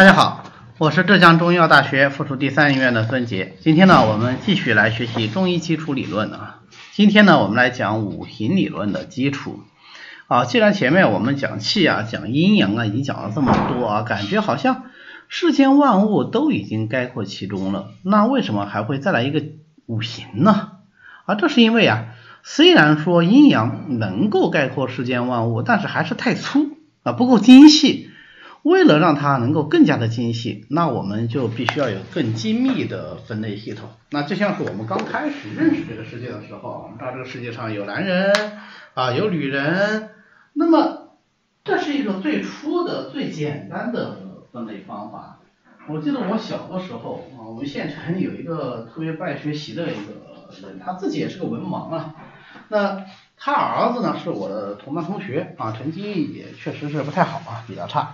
大家好，我是浙江中医药大学附属第三医院的孙杰。今天呢，我们继续来学习中医基础理论啊。今天呢，我们来讲五行理论的基础。啊，既然前面我们讲气啊、讲阴阳啊，已经讲了这么多啊，感觉好像世间万物都已经概括其中了，那为什么还会再来一个五行呢？啊，这是因为啊，虽然说阴阳能够概括世间万物，但是还是太粗啊，不够精细。为了让它能够更加的精细，那我们就必须要有更精密的分类系统。那就像是我们刚开始认识这个世界的时候，我们知道这个世界上有男人啊，有女人，那么这是一个最初的、最简单的分类方法。我记得我小的时候啊，我们县城有一个特别不爱学习的一个人，他自己也是个文盲啊。那他儿子呢是我的同班同学啊，成绩也确实是不太好啊，比较差。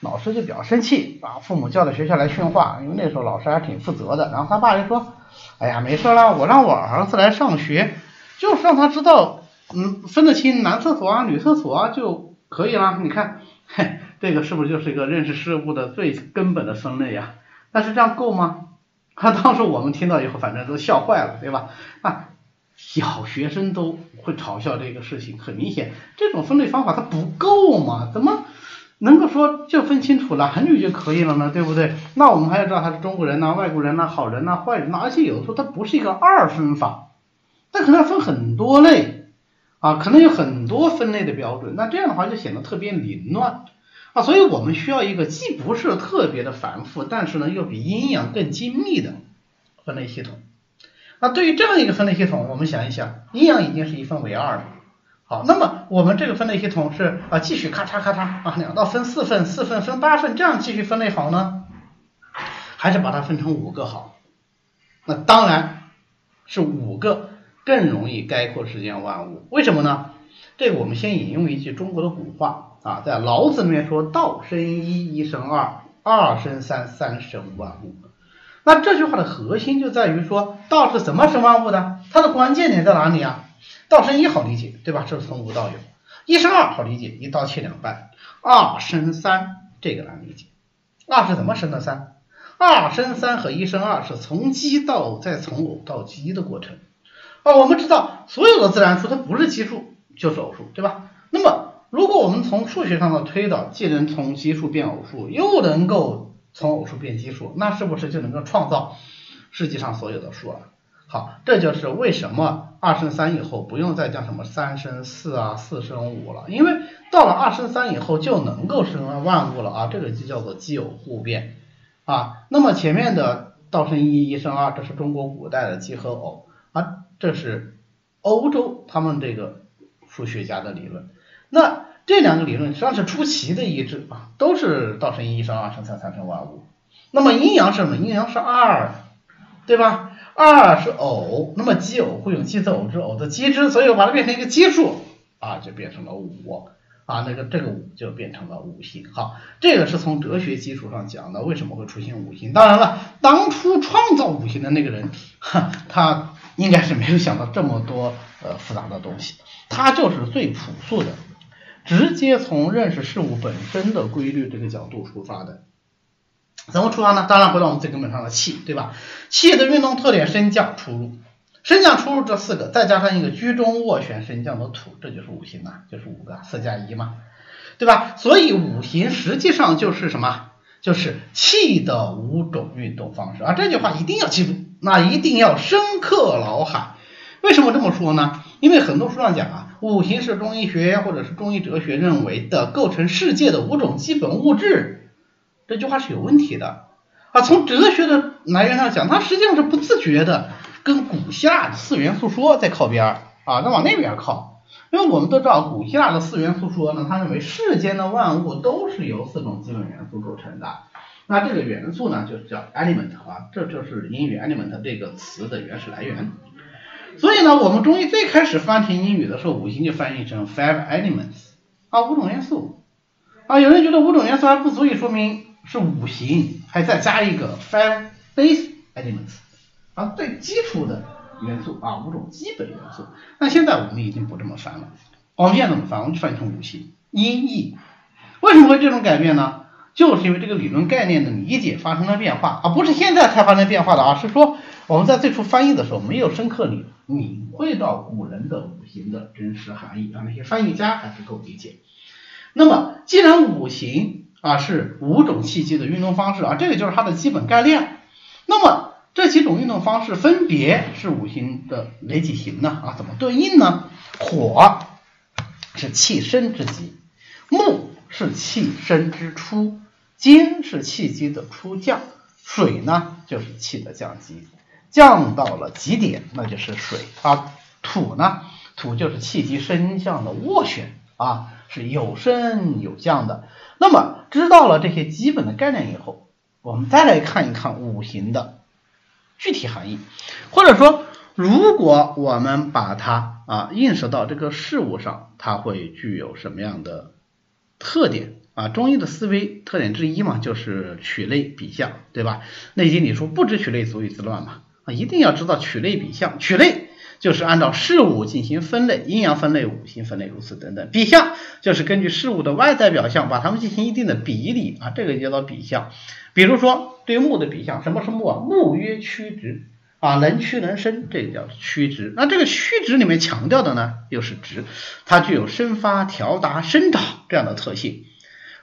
老师就比较生气，把父母叫到学校来训话，因为那时候老师还挺负责的。然后他爸就说：“哎呀，没事了，我让我儿子来上学，就是让他知道，嗯，分得清男厕所啊、女厕所啊就可以了。你看，嘿，这个是不是就是一个认识事物的最根本的分类呀？但是这样够吗？他当时我们听到以后，反正都笑坏了，对吧？啊，小学生都会嘲笑这个事情，很明显，这种分类方法它不够嘛？怎么？能够说就分清楚男女就可以了呢，对不对？那我们还要知道他是中国人呐、外国人呐、好人呐、坏人呐，而且有的时候它不是一个二分法，它可能要分很多类啊，可能有很多分类的标准，那这样的话就显得特别凌乱啊，所以我们需要一个既不是特别的繁复，但是呢又比阴阳更精密的分类系统。那对于这样一个分类系统，我们想一想，阴阳已经是一分为二了。好，那么我们这个分类系统是啊，继续咔嚓咔嚓啊，两道分四份，四份分八份，这样继续分类好呢，还是把它分成五个好？那当然是五个更容易概括世间万物。为什么呢？这个我们先引用一句中国的古话啊，在老子里面说：“道生一，一生二，二生三，三生万物。”那这句话的核心就在于说，道是怎么生万物的？它的关键点在哪里啊？道生一好理解，对吧？这是从无到有。一生二好理解，一刀切两半。二生三这个难理解。二是怎么生的三？二生三和一生二是从奇到偶，再从偶到奇的过程。啊，我们知道所有的自然数它不是奇数就是偶数，对吧？那么如果我们从数学上的推导，既能从奇数变偶数，又能够从偶数变奇数，那是不是就能够创造世界上所有的数了？好，这就是为什么二生三以后不用再讲什么三生四啊、四生五了，因为到了二生三以后就能够生万物了啊，这个就叫做奇偶互变啊。那么前面的道生一，一生二，这是中国古代的奇和偶啊，这是欧洲他们这个数学家的理论。那这两个理论实际上是出奇的一致啊，都是道生一，一生二，生三，三生万物。那么阴阳是什么？阴阳是二，对吧？二是偶，那么奇偶会用奇字偶之偶的奇之，所以我把它变成一个奇数啊，就变成了五啊，那个这个五就变成了五行。好，这个是从哲学基础上讲的，为什么会出现五行？当然了，当初创造五行的那个人，哈，他应该是没有想到这么多呃复杂的东西，他就是最朴素的，直接从认识事物本身的规律这个角度出发的。怎么出发呢？当然回到我们最根本上的气，对吧？气的运动特点升降出入，升降出入这四个，再加上一个居中斡旋升降的土，这就是五行啊，就是五个四加一嘛，对吧？所以五行实际上就是什么？就是气的五种运动方式啊！这句话一定要记住，那一定要深刻脑海。为什么这么说呢？因为很多书上讲啊，五行是中医学或者是中医哲学认为的构成世界的五种基本物质。这句话是有问题的啊！从哲学的来源上讲，它实际上是不自觉的跟古希腊的四元素说在靠边啊，那往那边靠。因为我们都知道，古希腊的四元素说呢，他认为世间的万物都是由四种基本元素构成的。那这个元素呢，就是叫 element 啊，这就是英语 element 这个词的原始来源。所以呢，我们中医最开始翻成英语的时候，五行就翻译成 five elements 啊，五种元素啊。有人觉得五种元素还不足以说明。是五行，还再加一个 five base elements 啊，最基础的元素啊，五种基本元素。那现在我们已经不这么翻了，我们现在怎么翻？我们就翻成五行，音译。为什么会这种改变呢？就是因为这个理论概念的理解发生了变化啊，不是现在才发生变化的啊，是说我们在最初翻译的时候没有深刻领领会到古人的五行的真实含义啊，那些翻译家还是够理解。那么既然五行啊是五种气机的运动方式啊，这个就是它的基本概念。那么这几种运动方式分别是五行的哪几行呢？啊，怎么对应呢？火是气生之极，木是气生之初。金是气机的初降，水呢就是气的降级，降到了极点那就是水啊。土呢，土就是气机升降的斡旋啊，是有升有降的。那么知道了这些基本的概念以后，我们再来看一看五行的具体含义，或者说，如果我们把它啊映射到这个事物上，它会具有什么样的特点？啊，中医的思维特点之一嘛，就是取类比象，对吧？内经里说不知取类，足以自乱嘛。啊，一定要知道取类比象。取类就是按照事物进行分类，阴阳分类、五行分类，如此等等。比象就是根据事物的外在表象，把它们进行一定的比例啊，这个叫做比象。比如说对木的比象，什么是木啊？木曰曲直啊，能屈能伸，这个叫曲直。那这个曲直里面强调的呢，又是直，它具有生发、调达、生长这样的特性。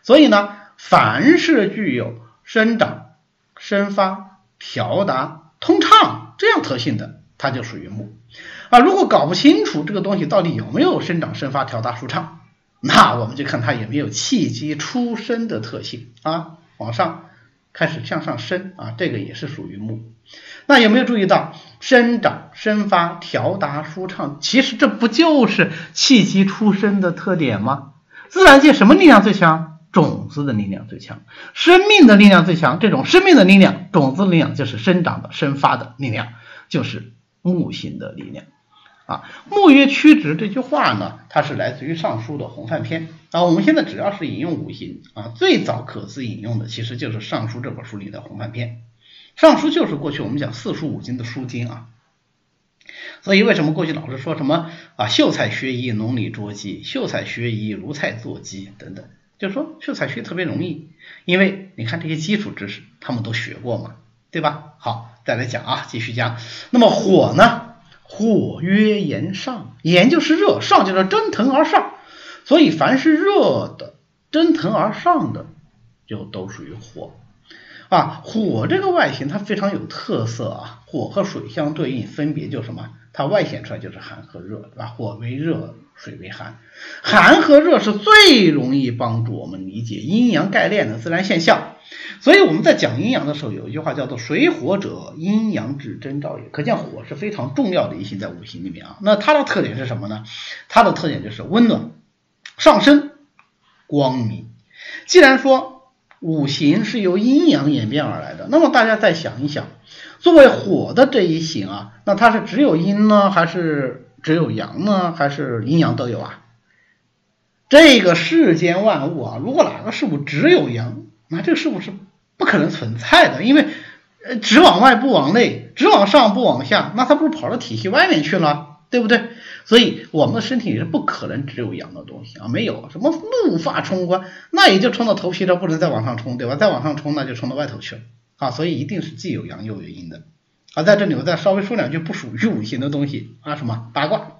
所以呢，凡是具有生长、生发、调达、通畅这样特性的，它就属于木啊。如果搞不清楚这个东西到底有没有生长、生发、调达、舒畅，那我们就看它有没有气机出生的特性啊，往上开始向上升啊，这个也是属于木。那有没有注意到生长、生发、调达、舒畅？其实这不就是气机出生的特点吗？自然界什么力量最强？种子的力量最强，生命的力量最强。这种生命的力量，种子力量就是生长的、生发的力量，就是木性的力量啊。木曰曲直这句话呢，它是来自于《尚书》的洪范篇啊。我们现在只要是引用五行啊，最早可资引用的其实就是《尚书》这本书里的洪范篇。《尚书》就是过去我们讲四书五经的书经啊。所以为什么过去老是说什么啊，秀才学医，农里捉鸡；秀才学医，如菜做鸡等等。就说秀才学特别容易，因为你看这些基础知识他们都学过嘛，对吧？好，再来讲啊，继续讲。那么火呢？火曰炎上，炎就是热，上就是蒸腾而上，所以凡是热的、蒸腾而上的，就都属于火啊。火这个外形它非常有特色啊，火和水相对应，分别就什么？它外显出来就是寒和热，对吧？火为热。水为寒，寒和热是最容易帮助我们理解阴阳概念的自然现象。所以我们在讲阴阳的时候，有一句话叫做“水火者，阴阳之征兆也”。可见火是非常重要的一行在五行里面啊。那它的特点是什么呢？它的特点就是温暖、上升、光明。既然说五行是由阴阳演变而来的，那么大家再想一想，作为火的这一行啊，那它是只有阴呢，还是？只有阳呢，还是阴阳都有啊？这个世间万物啊，如果哪个事物只有阳，那这个事物是不可能存在的，因为呃，只往外不往内，只往上不往下，那它不是跑到体系外面去了，对不对？所以我们的身体里是不可能只有阳的东西啊，没有什么怒发冲冠，那也就冲到头皮这，不能再往上冲，对吧？再往上冲，那就冲到外头去了啊，所以一定是既有阳又有阴的。啊，在这里我再稍微说两句不属于五行的东西啊，什么八卦？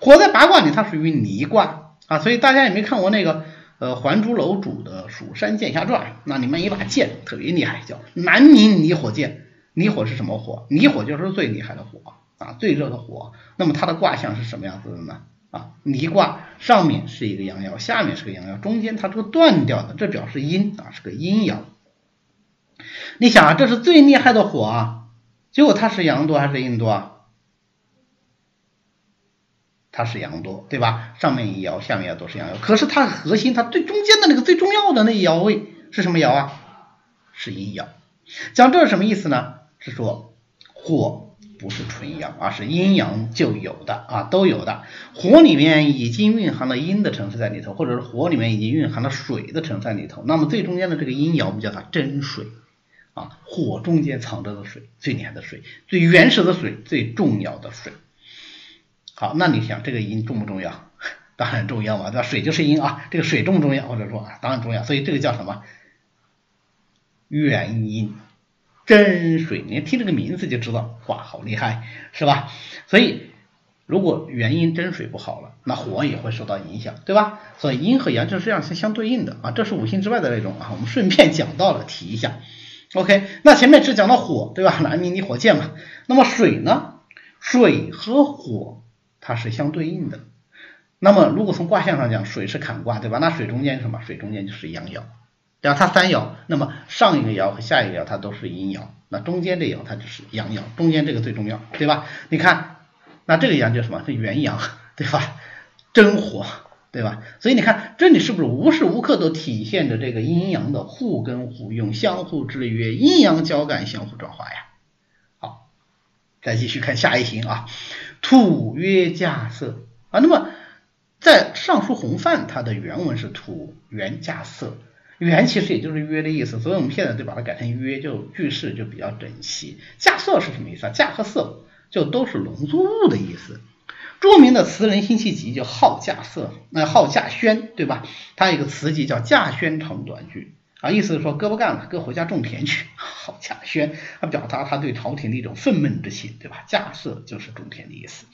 火在八卦里它属于离卦啊，所以大家也没看过那个呃《还珠楼主的蜀山剑侠传》，那里面一把剑特别厉害，叫南宁离火剑。离火是什么火？离火就是最厉害的火啊，最热的火。那么它的卦象是什么样子的呢？啊，离卦上面是一个阳爻，下面是个阳爻，中间它是个断掉的，这表示阴啊，是个阴爻。你想啊，这是最厉害的火啊。结果它是阳多还是阴多啊？它是阳多，对吧？上面一爻，下面一爻都是阳爻。可是它核心，它最中间的那个最重要的那一爻位是什么爻啊？是阴爻。讲这是什么意思呢？是说火不是纯阳，而是阴阳就有的啊，都有的。火里面已经蕴含了阴的成分在里头，或者是火里面已经蕴含了水的成分在里头。那么最中间的这个阴爻，我们叫它真水。啊，火中间藏着的水，最厉害的水，最原始的水，最重要的水。好，那你想这个阴重不重要？当然重要嘛，对吧？水就是阴啊，这个水重不重要？或者说啊，当然重要。所以这个叫什么？元阴真水，你听这个名字就知道，哇，好厉害，是吧？所以如果元阴真水不好了，那火也会受到影响，对吧？所以阴和阳就是这样是相对应的啊，这是五行之外的内容啊，我们顺便讲到了提一下。OK，那前面只讲到火，对吧？男女你火箭嘛，那么水呢？水和火它是相对应的。那么如果从卦象上讲，水是坎卦，对吧？那水中间什么？水中间就是阳爻。对吧？它三爻，那么上一个爻和下一个爻它都是阴爻，那中间这爻它就是阳爻，中间这个最重要，对吧？你看，那这个阳叫什么？是元阳，对吧？真火，对吧？所以你看这里是不是无时无刻都体现着这个阴阳的互根互用、相互制约、阴阳交感、相互转化呀？好，再继续看下一行啊，土曰稼色啊，那么在尚书洪范它的原文是土原稼色。原其实也就是约的意思，所以我们现在就把它改成约，就句式就比较整齐。稼色是什么意思啊？稼和色就都是农作物的意思。著名的词人辛弃疾就好稼色，那好稼轩，对吧？他有一个词集叫《稼轩长短句》啊，意思是说哥不干了，哥回家种田去。好稼轩，他表达他对朝廷的一种愤懑之情，对吧？稼色就是种田的意思。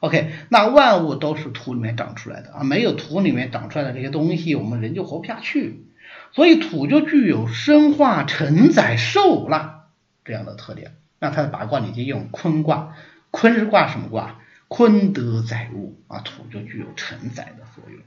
OK，那万物都是土里面长出来的啊，没有土里面长出来的这些东西，我们人就活不下去。所以土就具有生化承载受纳这样的特点。那它的八卦里就用坤卦，坤是卦什么卦？坤德载物啊，土就具有承载的作用。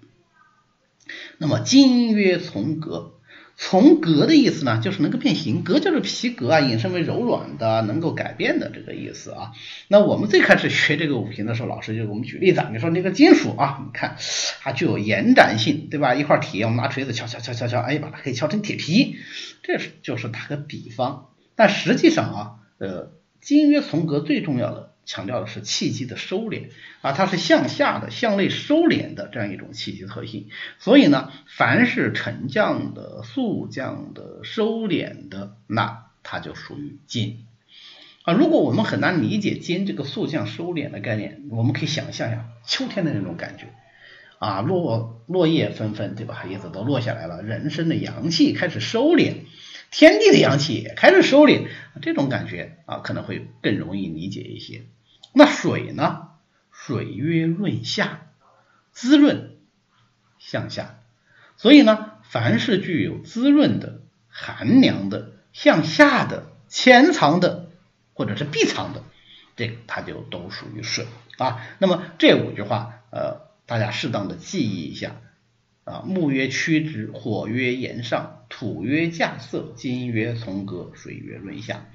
那么金曰从革。从革的意思呢，就是能够变形，革就是皮革啊，引申为柔软的、能够改变的这个意思啊。那我们最开始学这个五行的时候，老师就给我们举例子，你说那个金属啊，你看它具有延展性，对吧？一块铁，我们拿锤子敲敲敲敲敲，哎，把它可以敲成铁皮，这是就是打个比方。但实际上啊，呃，金曰从革最重要的。强调的是气机的收敛啊，它是向下的、向内收敛的这样一种气机特性。所以呢，凡是沉降的、速降的、收敛的，那它就属于金啊。如果我们很难理解金这个速降收敛的概念，我们可以想象一下秋天的那种感觉啊，落落叶纷纷，对吧？叶子都落下来了，人生的阳气开始收敛，天地的阳气也开始收敛，这种感觉啊，可能会更容易理解一些。那水呢？水曰润下，滋润向下。所以呢，凡是具有滋润的、寒凉的、向下的、潜藏的，或者是闭藏的，这个它就都属于水啊。那么这五句话，呃，大家适当的记忆一下啊。木曰曲直，火曰炎上，土曰稼色，金曰从革，水曰润下。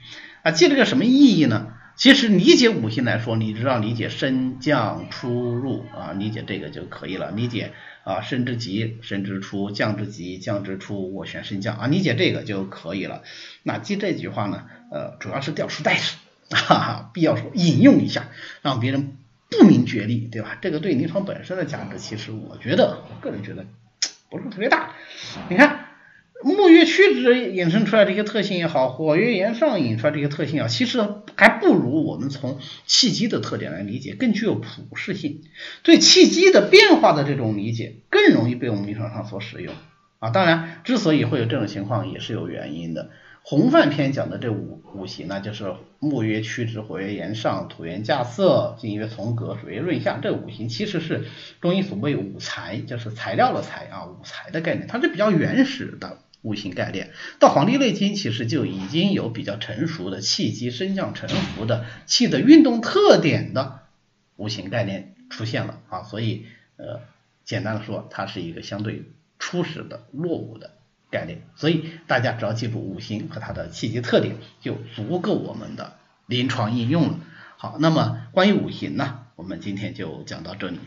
啊，记这个什么意义呢？其实理解五行来说，你只要理解升降出入啊，理解这个就可以了。理解啊，升之极，升之出；降之极，降之出。斡旋升降啊，理解这个就可以了。那记这句话呢，呃，主要是调出代词，哈哈，必要说引用一下，让别人不明觉厉，对吧？这个对临床本身的价值，其实我觉得，我个人觉得不是特别大。你看。木月曲直引申出来这些特性也好，火月炎上引出来这些特性啊，其实还不如我们从气机的特点来理解，更具有普适性。对气机的变化的这种理解，更容易被我们临床上所使用啊。当然，之所以会有这种情况，也是有原因的。洪范篇讲的这五五行呢，就是木曰曲直，火曰炎上，土曰稼色，金曰从革，水曰润下。这五行其实是中医所谓五材，就是材料的材啊，五材的概念，它是比较原始的。五行概念到《黄帝内经》其实就已经有比较成熟的气机升降沉浮的气的运动特点的五行概念出现了啊，所以呃简单的说，它是一个相对初始的落伍的概念，所以大家只要记住五行和它的气机特点，就足够我们的临床应用了。好，那么关于五行呢，我们今天就讲到这里。